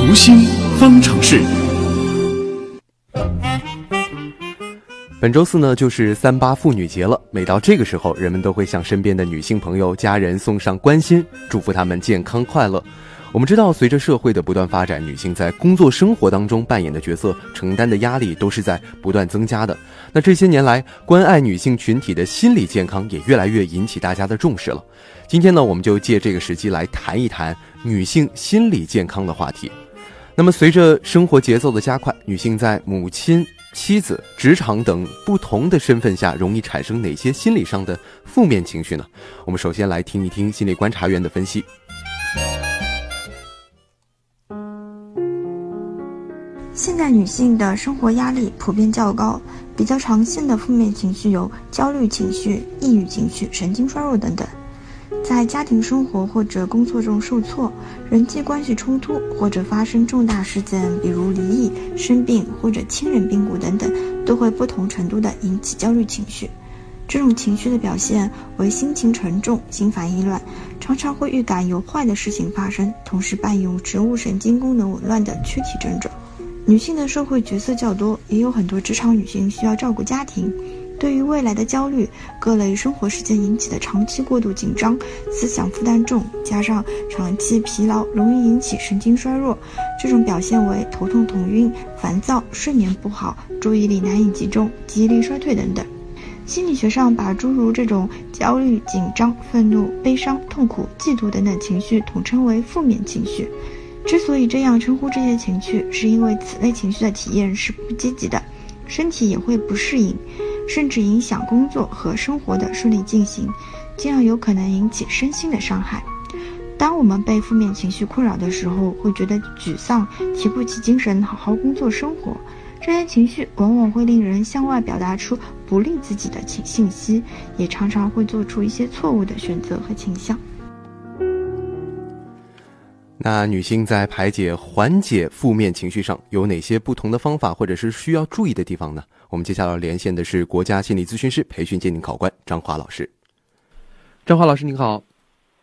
读心方程式。本周四呢，就是三八妇女节了。每到这个时候，人们都会向身边的女性朋友、家人送上关心，祝福她们健康快乐。我们知道，随着社会的不断发展，女性在工作生活当中扮演的角色、承担的压力都是在不断增加的。那这些年来，关爱女性群体的心理健康也越来越引起大家的重视了。今天呢，我们就借这个时机来谈一谈女性心理健康的话题。那么，随着生活节奏的加快，女性在母亲、妻子、职场等不同的身份下，容易产生哪些心理上的负面情绪呢？我们首先来听一听心理观察员的分析。现代女性的生活压力普遍较高，比较常见的负面情绪有焦虑情绪、抑郁情绪、神经衰弱等等。在家庭生活或者工作中受挫、人际关系冲突或者发生重大事件，比如离异、生病或者亲人病故等等，都会不同程度的引起焦虑情绪。这种情绪的表现为心情沉重、心烦意乱，常常会预感有坏的事情发生，同时伴有植物神经功能紊乱等躯体症状。女性的社会角色较多，也有很多职场女性需要照顾家庭。对于未来的焦虑，各类生活事件引起的长期过度紧张，思想负担重，加上长期疲劳，容易引起神经衰弱。这种表现为头痛、头晕、烦躁、睡眠不好、注意力难以集中、记忆力衰退等等。心理学上把诸如这种焦虑、紧张、愤怒、悲伤、痛苦、嫉妒等等情绪统称为负面情绪。之所以这样称呼这些情绪，是因为此类情绪的体验是不积极的，身体也会不适应。甚至影响工作和生活的顺利进行，进而有可能引起身心的伤害。当我们被负面情绪困扰的时候，会觉得沮丧，提不起精神好好工作生活。这些情绪往往会令人向外表达出不利自己的情信息，也常常会做出一些错误的选择和倾向。那女性在排解、缓解负面情绪上有哪些不同的方法，或者是需要注意的地方呢？我们接下来连线的是国家心理咨询师培训鉴定考官张华老师。张华老师您好，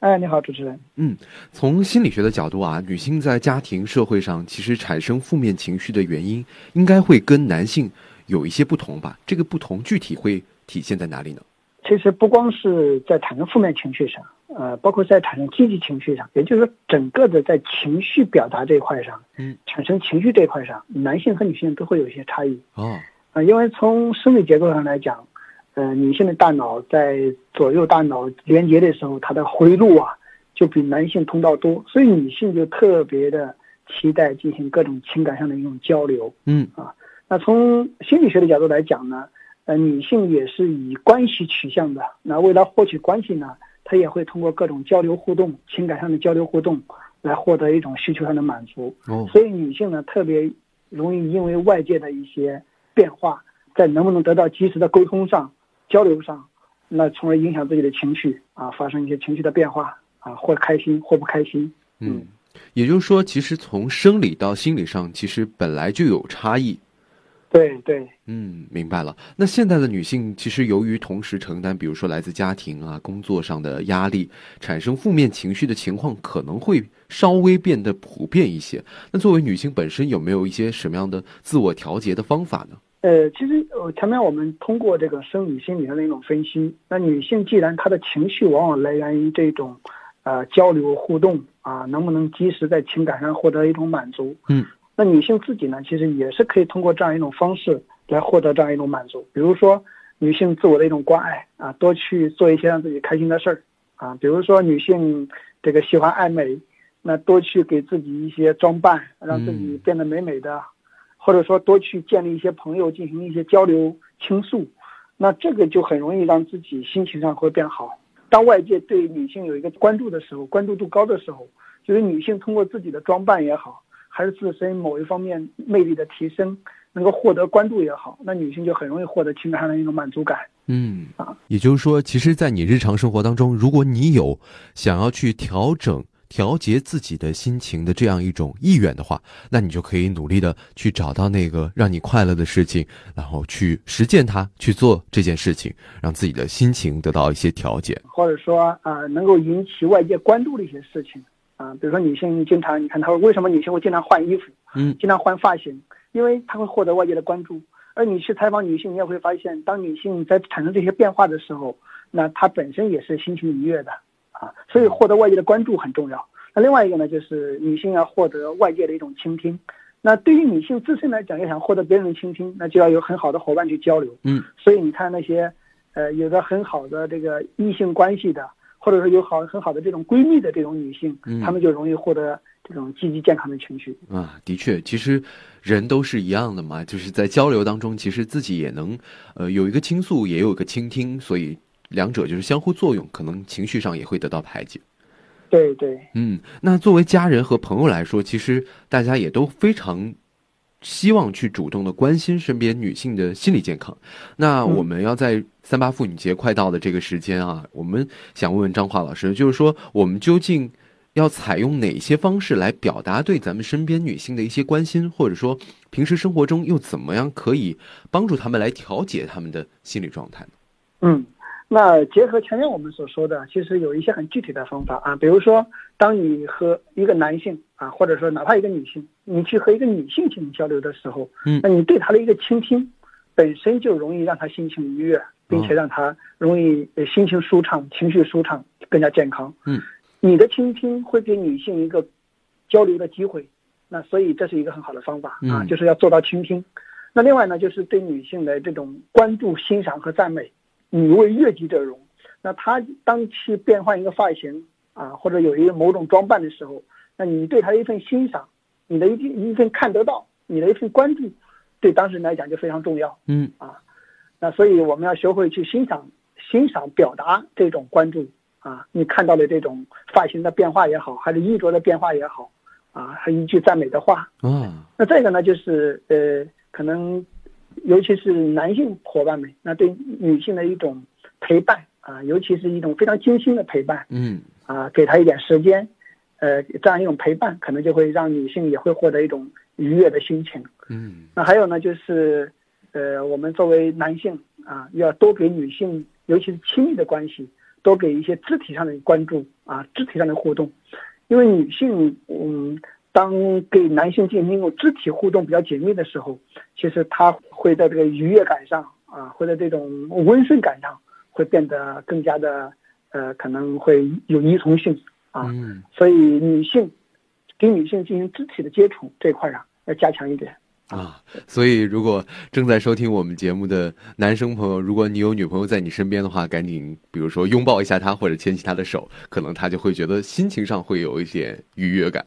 哎，你好，主持人。嗯，从心理学的角度啊，女性在家庭、社会上其实产生负面情绪的原因，应该会跟男性有一些不同吧？这个不同具体会体现在哪里呢？其实不光是在产生负面情绪上，呃，包括在产生积极情绪上，也就是说，整个的在情绪表达这一块上，嗯，产生情绪这一块上，男性和女性都会有一些差异。哦。啊，因为从生理结构上来讲，呃，女性的大脑在左右大脑连接的时候，它的回路啊，就比男性通道多，所以女性就特别的期待进行各种情感上的一种交流。嗯啊，那从心理学的角度来讲呢，呃，女性也是以关系取向的，那为了获取关系呢，她也会通过各种交流互动、情感上的交流互动，来获得一种需求上的满足。哦，所以女性呢，特别容易因为外界的一些。变化在能不能得到及时的沟通上、交流上，那从而影响自己的情绪啊，发生一些情绪的变化啊，或开心或不开心。嗯，也就是说，其实从生理到心理上，其实本来就有差异。对对，嗯，明白了。那现在的女性其实由于同时承担，比如说来自家庭啊、工作上的压力，产生负面情绪的情况可能会稍微变得普遍一些。那作为女性本身，有没有一些什么样的自我调节的方法呢？呃，其实呃，前面我们通过这个生理心理上的一种分析，那女性既然她的情绪往往来源于这种，呃，交流互动啊，能不能及时在情感上获得一种满足？嗯。那女性自己呢，其实也是可以通过这样一种方式来获得这样一种满足。比如说，女性自我的一种关爱啊，多去做一些让自己开心的事儿啊。比如说，女性这个喜欢爱美，那多去给自己一些装扮，让自己变得美美的，或者说多去建立一些朋友，进行一些交流倾诉。那这个就很容易让自己心情上会变好。当外界对女性有一个关注的时候，关注度高的时候，就是女性通过自己的装扮也好。还是自身某一方面魅力的提升，能够获得关注也好，那女性就很容易获得情感上的一种满足感。嗯啊，也就是说，其实，在你日常生活当中，如果你有想要去调整、调节自己的心情的这样一种意愿的话，那你就可以努力的去找到那个让你快乐的事情，然后去实践它，去做这件事情，让自己的心情得到一些调节，或者说啊，能够引起外界关注的一些事情。啊，比如说女性经常，你看她说为什么女性会经常换衣服，嗯经常换发型，因为她会获得外界的关注。而你去采访女性，你也会发现，当女性在产生这些变化的时候，那她本身也是心情愉悦的啊，所以获得外界的关注很重要。那另外一个呢，就是女性要获得外界的一种倾听。那对于女性自身来讲，要想获得别人的倾听，那就要有很好的伙伴去交流。嗯，所以你看那些，呃，有着很好的这个异性关系的，或者说有好很好的这种闺蜜的这种女性，嗯她们就容易获得这种积极健康的情绪。啊，的确，其实人都是一样的嘛，就是在交流当中，其实自己也能，呃，有一个倾诉，也有一个倾听，所以两者就是相互作用，可能情绪上也会得到排解。对对，嗯，那作为家人和朋友来说，其实大家也都非常希望去主动的关心身边女性的心理健康。那嗯我们要在三八妇女节快到的这个时间啊，我们想问问张华老师，就是说我们究竟要采用哪些方式来表达对咱们身边女性的一些关心，或者说平时生活中又怎么样可以帮助她们来调节她们的心理状态呢？嗯，那结合前面我们所说的，其实有一些很具体的方法啊，比如说，当你和一个男性啊，或者说哪怕一个女性，你去和一个女性进行交流的时候，嗯那你对她的一个倾听，本身就容易让她心情愉悦，并且让她容易呃心情舒畅、情绪舒畅、更加健康。嗯，你的倾听会给女性一个交流的机会，那所以这是一个很好的方法啊，嗯就是要做到倾听。那另外呢，就是对女性的这种关注、欣赏和赞美。女为悦己者容。那她当去变换一个发型啊，或者有一个某种装扮的时候，那你对她的一份欣赏，你的一一份看得到，你的一份关注，对当事人来讲就非常重要。嗯啊，那所以我们要学会去欣赏、欣赏、表达这种关注啊。你看到的这种发型的变化也好，还是衣着的变化也好，啊，还一句赞美的话。嗯，那这个呢，就是呃，可能尤其是男性伙伴们，那对女性的一种陪伴啊，尤其是一种非常精心的陪伴嗯。啊，给她一点时间，呃，这样一种陪伴，可能就会让女性也会获得一种愉悦的心情。嗯。那还有呢，就是呃，我们作为男性啊，要多给女性，尤其是亲密的关系，多给一些肢体上的关注啊，肢体上的互动，因为女性嗯，当给男性进行一种肢体互动比较紧密的时候，其实她会在这个愉悦感上啊，会在这种温顺感上，会变得更加的呃，可能会有依从性啊，嗯所以女性给女性进行肢体的接触这一块啊要加强一点。啊，所以如果正在收听我们节目的男生朋友，如果你有女朋友在你身边的话，赶紧比如说拥抱一下她，或者牵起她的手，可能她就会觉得心情上会有一点愉悦感。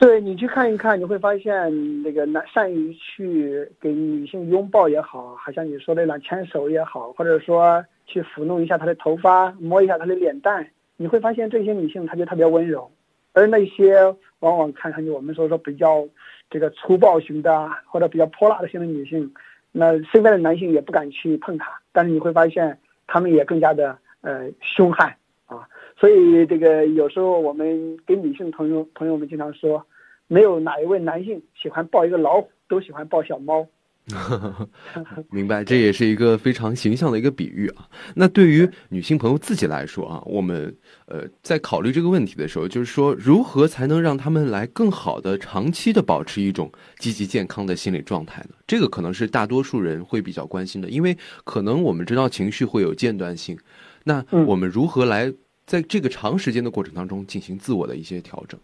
对你去看一看，你会发现那个男善于去给女性拥抱也好，好像你说的那牵手也好，或者说去抚弄一下她的头发，摸一下她的脸蛋，你会发现这些女性她就特别温柔，而那些往往看上去我们说说比较这个粗暴型的或者比较泼辣的型的女性，那身边的男性也不敢去碰她，但是你会发现他们也更加的呃凶悍啊，所以这个有时候我们给女性朋友朋友们经常说。没有哪一位男性喜欢抱一个老虎，都喜欢抱小猫。明白，这也是一个非常形象的一个比喻啊。那对于女性朋友自己来说啊，我们呃在考虑这个问题的时候，就是说如何才能让他们来更好的长期的保持一种积极健康的心理状态呢？这个可能是大多数人会比较关心的，因为可能我们知道情绪会有间断性，那嗯我们如何来在这个长时间的过程当中进行自我的一些调整？嗯，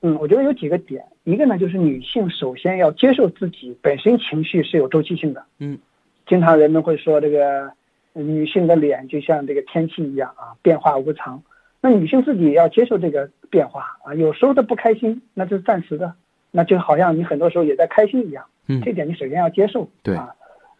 我觉得有几个点，一个呢就是女性首先要接受自己本身情绪是有周期性的。嗯，经常人们会说这个呃女性的脸就像这个天气一样啊，变化无常。那女性自己也要接受这个变化啊，有时候的不开心那是暂时的，那就好像你很多时候也在开心一样。嗯这点你首先要接受。对啊，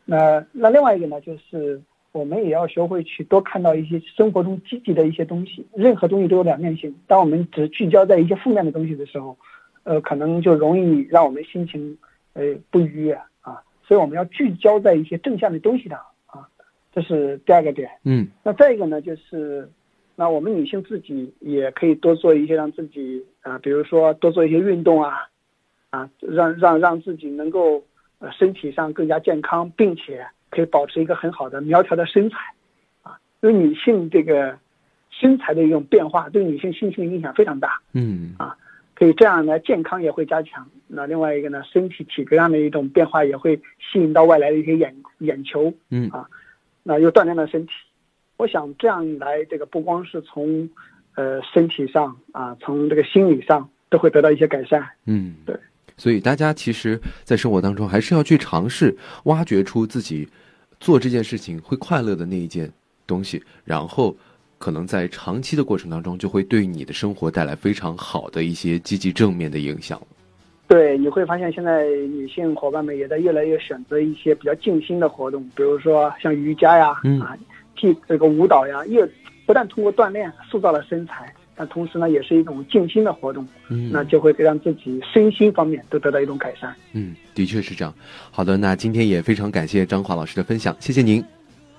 那那另外一个呢，就是我们也要学会去多看到一些生活中积极的一些东西。任何东西都有两面性，当我们只聚焦在一些负面的东西的时候，呃，可能就容易让我们心情呃不愉悦啊。所以我们要聚焦在一些正向的东西上啊，这是第二个点。嗯那再一个呢，就是，那我们女性自己也可以多做一些让自己啊、比如说多做一些运动啊，啊，让让让自己能够呃身体上更加健康，并且可以保持一个很好的苗条的身材，啊，因为女性这个身材的一种变化，对女性心情的影响非常大。嗯啊，可以这样呢，健康也会加强。那另外一个呢，身体体格上的一种变化也会吸引到外来的一些眼眼球。嗯啊，那又锻炼了身体。我想这样一来，这个不光是从呃身体上啊，从这个心理上都会得到一些改善。嗯，对。所以大家其实，在生活当中还是要去尝试挖掘出自己做这件事情会快乐的那一件东西，然后可能在长期的过程当中，就会对你的生活带来非常好的一些积极正面的影响。对，你会发现现在女性伙伴们也在越来越选择一些比较静心的活动，比如说像瑜伽呀，嗯啊，替这个舞蹈呀，越不但通过锻炼塑造了身材。但同时呢，也是一种静心的活动，嗯，那就会让自己身心方面都得到一种改善。嗯，的确是这样。好的，那今天也非常感谢张华老师的分享，谢谢您。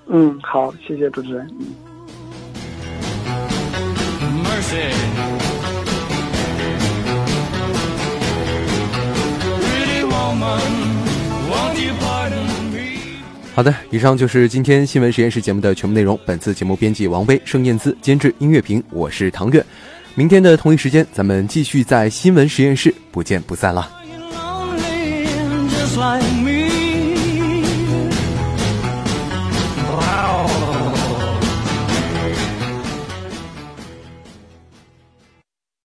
嗯，好，谢谢主持人。嗯。Mercy. Woman, 好的，以上就是今天新闻实验室节目的全部内容。本次节目编辑王威、盛燕姿，监制音乐评，我是唐月。明天的同一时间，咱们继续在新闻实验室不见不散了。